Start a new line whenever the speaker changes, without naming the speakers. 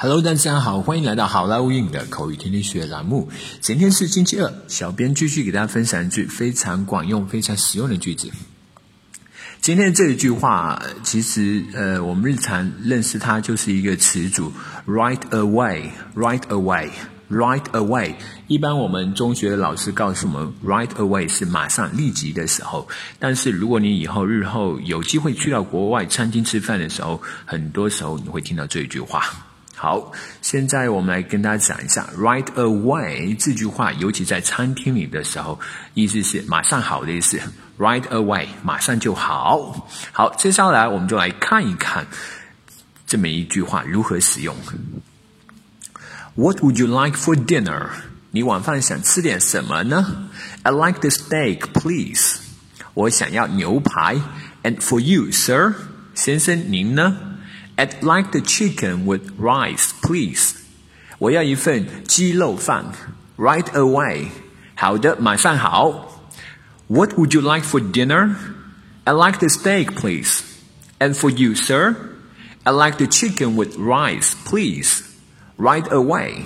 Hello，大家好，欢迎来到好莱坞英语的口语天天学栏目。今天是星期二，小编继续给大家分享一句非常管用、非常实用的句子。今天这一句话，其实呃，我们日常认识它就是一个词组，right away，right away，right away。一般我们中学的老师告诉我们，right away 是马上、立即的时候。但是如果你以后日后有机会去到国外餐厅吃饭的时候，很多时候你会听到这一句话。好，现在我们来跟大家讲一下 “right away” 这句话，尤其在餐厅里的时候，意思是马上好的意思。“right away” 马上就好。好，接下来我们就来看一看这么一句话如何使用。What would you like for dinner？你晚饭想吃点什么呢？I like the steak, please。我想要牛排。And for you, sir，先生您呢 ？I'd like the chicken with rice, please. 我要一份鸡肉饭，right away. 好的，马上好。What would you like for dinner? I'd like the steak, please. And for you, sir? I'd like the chicken with rice, please. Right away.